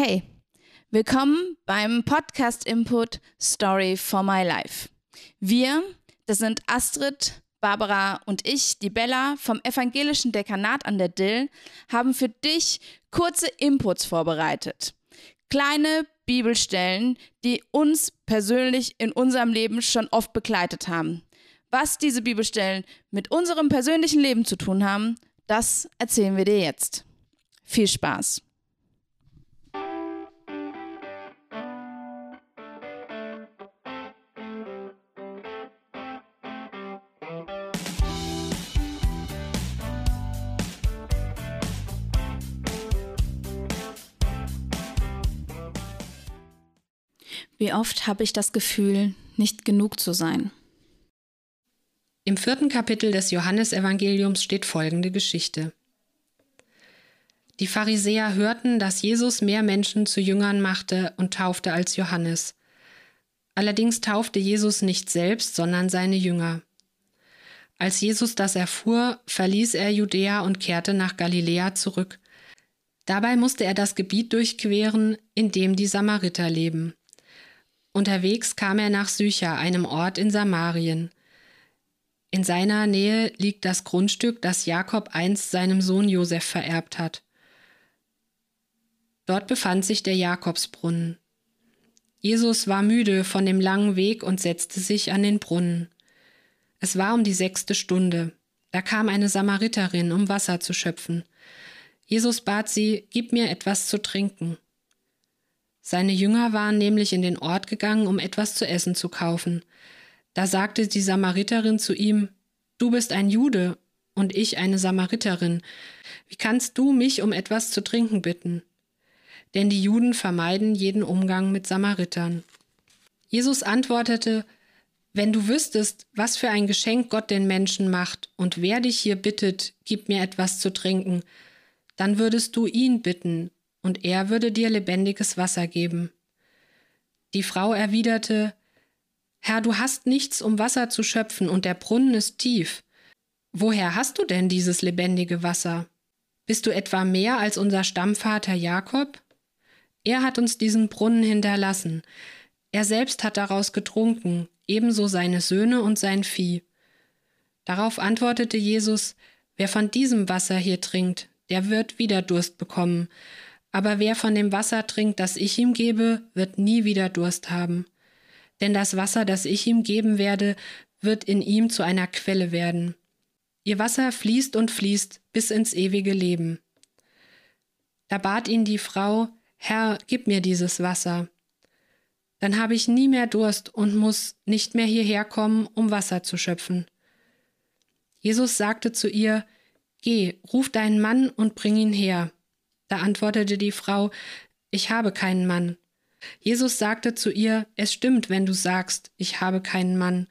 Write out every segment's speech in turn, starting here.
Hey, willkommen beim Podcast Input Story for My Life. Wir, das sind Astrid, Barbara und ich, die Bella vom evangelischen Dekanat an der Dill, haben für dich kurze Inputs vorbereitet. Kleine Bibelstellen, die uns persönlich in unserem Leben schon oft begleitet haben. Was diese Bibelstellen mit unserem persönlichen Leben zu tun haben, das erzählen wir dir jetzt. Viel Spaß! Wie oft habe ich das Gefühl, nicht genug zu sein? Im vierten Kapitel des Johannesevangeliums steht folgende Geschichte. Die Pharisäer hörten, dass Jesus mehr Menschen zu Jüngern machte und taufte als Johannes. Allerdings taufte Jesus nicht selbst, sondern seine Jünger. Als Jesus das erfuhr, verließ er Judäa und kehrte nach Galiläa zurück. Dabei musste er das Gebiet durchqueren, in dem die Samariter leben. Unterwegs kam er nach Sycha, einem Ort in Samarien. In seiner Nähe liegt das Grundstück, das Jakob einst seinem Sohn Josef vererbt hat. Dort befand sich der Jakobsbrunnen. Jesus war müde von dem langen Weg und setzte sich an den Brunnen. Es war um die sechste Stunde. Da kam eine Samariterin, um Wasser zu schöpfen. Jesus bat sie, Gib mir etwas zu trinken. Seine Jünger waren nämlich in den Ort gegangen, um etwas zu essen zu kaufen. Da sagte die Samariterin zu ihm, Du bist ein Jude und ich eine Samariterin. Wie kannst du mich um etwas zu trinken bitten? Denn die Juden vermeiden jeden Umgang mit Samaritern. Jesus antwortete, Wenn du wüsstest, was für ein Geschenk Gott den Menschen macht und wer dich hier bittet, gib mir etwas zu trinken, dann würdest du ihn bitten und er würde dir lebendiges Wasser geben. Die Frau erwiderte, Herr, du hast nichts, um Wasser zu schöpfen, und der Brunnen ist tief. Woher hast du denn dieses lebendige Wasser? Bist du etwa mehr als unser Stammvater Jakob? Er hat uns diesen Brunnen hinterlassen. Er selbst hat daraus getrunken, ebenso seine Söhne und sein Vieh. Darauf antwortete Jesus, Wer von diesem Wasser hier trinkt, der wird wieder Durst bekommen, aber wer von dem Wasser trinkt, das ich ihm gebe, wird nie wieder Durst haben. Denn das Wasser, das ich ihm geben werde, wird in ihm zu einer Quelle werden. Ihr Wasser fließt und fließt bis ins ewige Leben. Da bat ihn die Frau, Herr, gib mir dieses Wasser. Dann habe ich nie mehr Durst und muss nicht mehr hierher kommen, um Wasser zu schöpfen. Jesus sagte zu ihr, Geh, ruf deinen Mann und bring ihn her. Da antwortete die Frau, ich habe keinen Mann. Jesus sagte zu ihr, es stimmt, wenn du sagst, ich habe keinen Mann,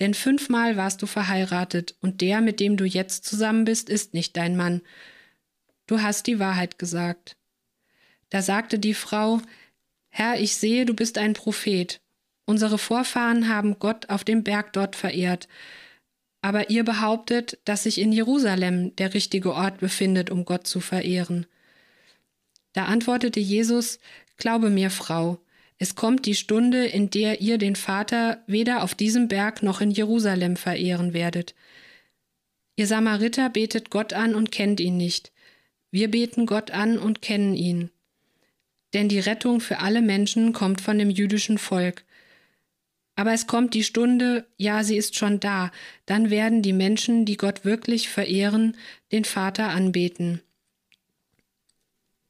denn fünfmal warst du verheiratet, und der, mit dem du jetzt zusammen bist, ist nicht dein Mann. Du hast die Wahrheit gesagt. Da sagte die Frau, Herr, ich sehe, du bist ein Prophet. Unsere Vorfahren haben Gott auf dem Berg dort verehrt. Aber ihr behauptet, dass sich in Jerusalem der richtige Ort befindet, um Gott zu verehren. Da antwortete Jesus, Glaube mir, Frau, es kommt die Stunde, in der ihr den Vater weder auf diesem Berg noch in Jerusalem verehren werdet. Ihr Samariter betet Gott an und kennt ihn nicht. Wir beten Gott an und kennen ihn. Denn die Rettung für alle Menschen kommt von dem jüdischen Volk. Aber es kommt die Stunde, ja, sie ist schon da, dann werden die Menschen, die Gott wirklich verehren, den Vater anbeten.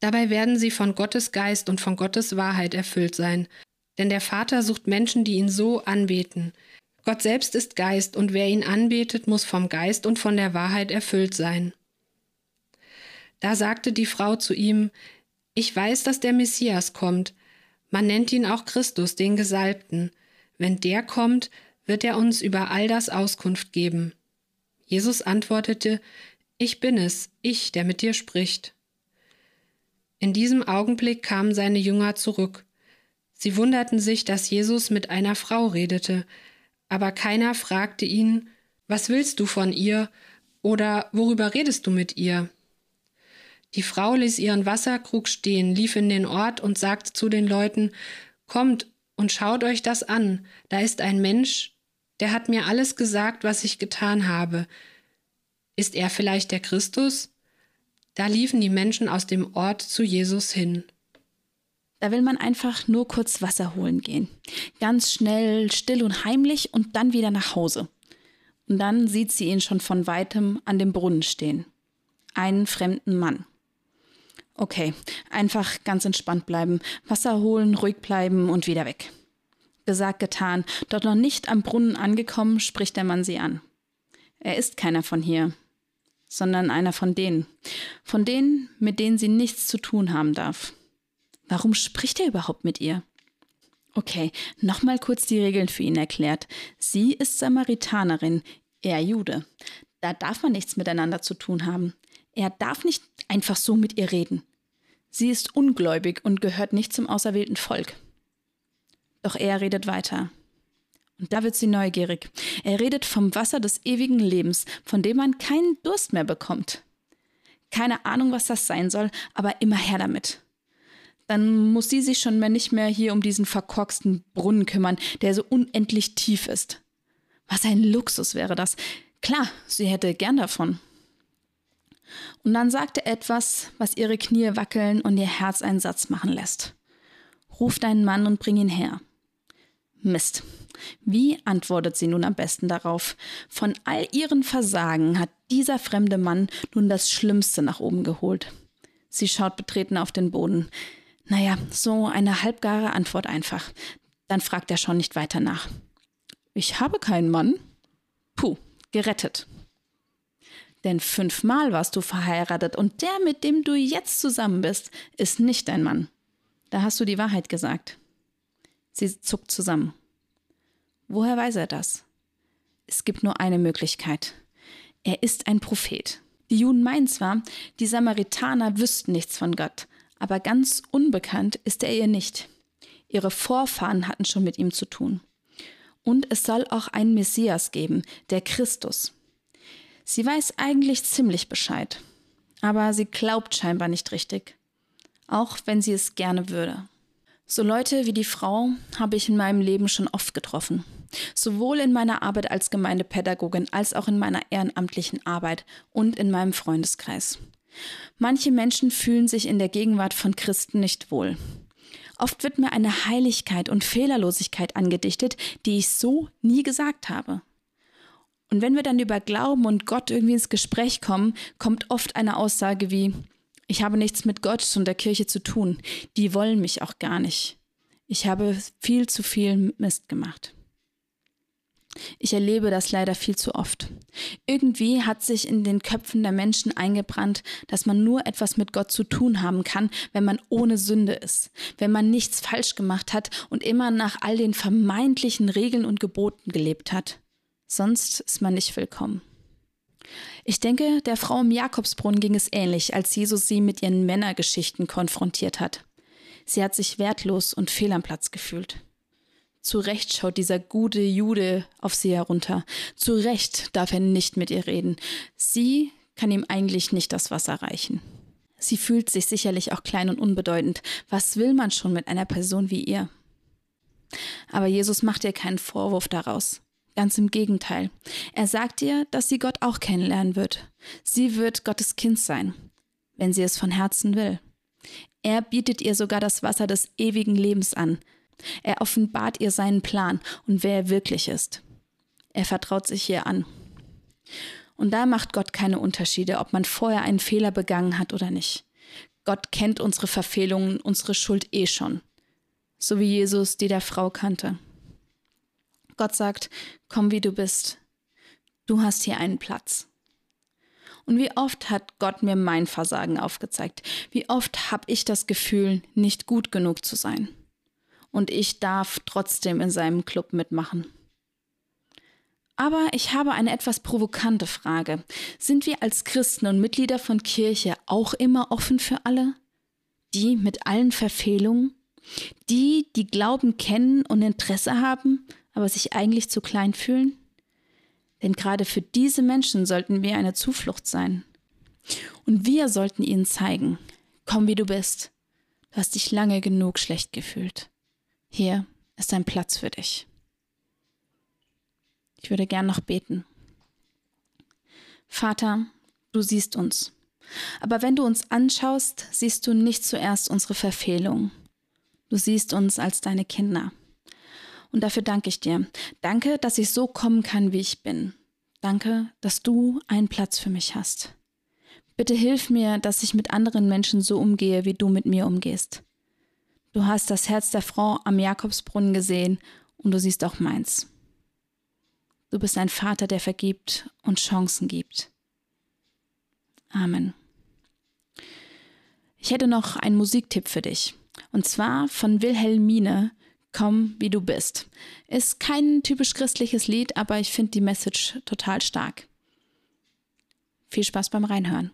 Dabei werden sie von Gottes Geist und von Gottes Wahrheit erfüllt sein. Denn der Vater sucht Menschen, die ihn so anbeten. Gott selbst ist Geist, und wer ihn anbetet, muss vom Geist und von der Wahrheit erfüllt sein. Da sagte die Frau zu ihm, Ich weiß, dass der Messias kommt. Man nennt ihn auch Christus, den Gesalbten. Wenn der kommt, wird er uns über all das Auskunft geben. Jesus antwortete, Ich bin es, ich, der mit dir spricht. In diesem Augenblick kamen seine Jünger zurück. Sie wunderten sich, dass Jesus mit einer Frau redete, aber keiner fragte ihn, was willst du von ihr oder worüber redest du mit ihr? Die Frau ließ ihren Wasserkrug stehen, lief in den Ort und sagte zu den Leuten, Kommt und schaut euch das an, da ist ein Mensch, der hat mir alles gesagt, was ich getan habe. Ist er vielleicht der Christus? Da liefen die Menschen aus dem Ort zu Jesus hin. Da will man einfach nur kurz Wasser holen gehen. Ganz schnell, still und heimlich und dann wieder nach Hause. Und dann sieht sie ihn schon von weitem an dem Brunnen stehen. Einen fremden Mann. Okay, einfach ganz entspannt bleiben, Wasser holen, ruhig bleiben und wieder weg. Gesagt, getan. Dort noch nicht am Brunnen angekommen, spricht der Mann sie an. Er ist keiner von hier, sondern einer von denen. Von denen, mit denen sie nichts zu tun haben darf. Warum spricht er überhaupt mit ihr? Okay, nochmal kurz die Regeln für ihn erklärt. Sie ist Samaritanerin, er Jude. Da darf man nichts miteinander zu tun haben. Er darf nicht einfach so mit ihr reden. Sie ist ungläubig und gehört nicht zum auserwählten Volk. Doch er redet weiter. Und da wird sie neugierig. Er redet vom Wasser des ewigen Lebens, von dem man keinen Durst mehr bekommt. Keine Ahnung, was das sein soll, aber immer her damit. Dann muss sie sich schon mehr nicht mehr hier um diesen verkorksten Brunnen kümmern, der so unendlich tief ist. Was ein Luxus wäre das. Klar, sie hätte gern davon. Und dann sagt er etwas, was ihre Knie wackeln und ihr Herz einen Satz machen lässt. Ruf deinen Mann und bring ihn her. Mist. Wie antwortet sie nun am besten darauf? Von all ihren Versagen hat dieser fremde Mann nun das Schlimmste nach oben geholt. Sie schaut betreten auf den Boden. Naja, so eine halbgare Antwort einfach. Dann fragt er schon nicht weiter nach. Ich habe keinen Mann. Puh, gerettet. Denn fünfmal warst du verheiratet und der, mit dem du jetzt zusammen bist, ist nicht dein Mann. Da hast du die Wahrheit gesagt. Sie zuckt zusammen. Woher weiß er das? Es gibt nur eine Möglichkeit. Er ist ein Prophet. Die Juden meinen zwar, die Samaritaner wüssten nichts von Gott, aber ganz unbekannt ist er ihr nicht. Ihre Vorfahren hatten schon mit ihm zu tun. Und es soll auch einen Messias geben, der Christus. Sie weiß eigentlich ziemlich Bescheid, aber sie glaubt scheinbar nicht richtig, auch wenn sie es gerne würde. So Leute wie die Frau habe ich in meinem Leben schon oft getroffen. Sowohl in meiner Arbeit als Gemeindepädagogin als auch in meiner ehrenamtlichen Arbeit und in meinem Freundeskreis. Manche Menschen fühlen sich in der Gegenwart von Christen nicht wohl. Oft wird mir eine Heiligkeit und Fehlerlosigkeit angedichtet, die ich so nie gesagt habe. Und wenn wir dann über Glauben und Gott irgendwie ins Gespräch kommen, kommt oft eine Aussage wie, ich habe nichts mit Gott und der Kirche zu tun. Die wollen mich auch gar nicht. Ich habe viel zu viel Mist gemacht. Ich erlebe das leider viel zu oft. Irgendwie hat sich in den Köpfen der Menschen eingebrannt, dass man nur etwas mit Gott zu tun haben kann, wenn man ohne Sünde ist, wenn man nichts falsch gemacht hat und immer nach all den vermeintlichen Regeln und Geboten gelebt hat. Sonst ist man nicht willkommen. Ich denke, der Frau im Jakobsbrunnen ging es ähnlich, als Jesus sie mit ihren Männergeschichten konfrontiert hat. Sie hat sich wertlos und fehl am Platz gefühlt. Zu Recht schaut dieser gute Jude auf sie herunter. Zu Recht darf er nicht mit ihr reden. Sie kann ihm eigentlich nicht das Wasser reichen. Sie fühlt sich sicherlich auch klein und unbedeutend. Was will man schon mit einer Person wie ihr? Aber Jesus macht ihr keinen Vorwurf daraus. Ganz im Gegenteil. Er sagt ihr, dass sie Gott auch kennenlernen wird. Sie wird Gottes Kind sein, wenn sie es von Herzen will. Er bietet ihr sogar das Wasser des ewigen Lebens an. Er offenbart ihr seinen Plan und wer er wirklich ist. Er vertraut sich ihr an. Und da macht Gott keine Unterschiede, ob man vorher einen Fehler begangen hat oder nicht. Gott kennt unsere Verfehlungen, unsere Schuld eh schon. So wie Jesus die der Frau kannte. Gott sagt, komm wie du bist. Du hast hier einen Platz. Und wie oft hat Gott mir mein Versagen aufgezeigt? Wie oft habe ich das Gefühl, nicht gut genug zu sein? Und ich darf trotzdem in seinem Club mitmachen. Aber ich habe eine etwas provokante Frage. Sind wir als Christen und Mitglieder von Kirche auch immer offen für alle? Die mit allen Verfehlungen? Die, die Glauben kennen und Interesse haben, aber sich eigentlich zu klein fühlen? Denn gerade für diese Menschen sollten wir eine Zuflucht sein. Und wir sollten ihnen zeigen, komm wie du bist. Du hast dich lange genug schlecht gefühlt. Hier ist ein Platz für dich. Ich würde gern noch beten. Vater, du siehst uns. Aber wenn du uns anschaust, siehst du nicht zuerst unsere Verfehlung. Du siehst uns als deine Kinder. Und dafür danke ich dir. Danke, dass ich so kommen kann, wie ich bin. Danke, dass du einen Platz für mich hast. Bitte hilf mir, dass ich mit anderen Menschen so umgehe, wie du mit mir umgehst. Du hast das Herz der Frau am Jakobsbrunnen gesehen und du siehst auch meins. Du bist ein Vater, der vergibt und Chancen gibt. Amen. Ich hätte noch einen Musiktipp für dich. Und zwar von Wilhelmine, Komm, wie du bist. Ist kein typisch christliches Lied, aber ich finde die Message total stark. Viel Spaß beim Reinhören.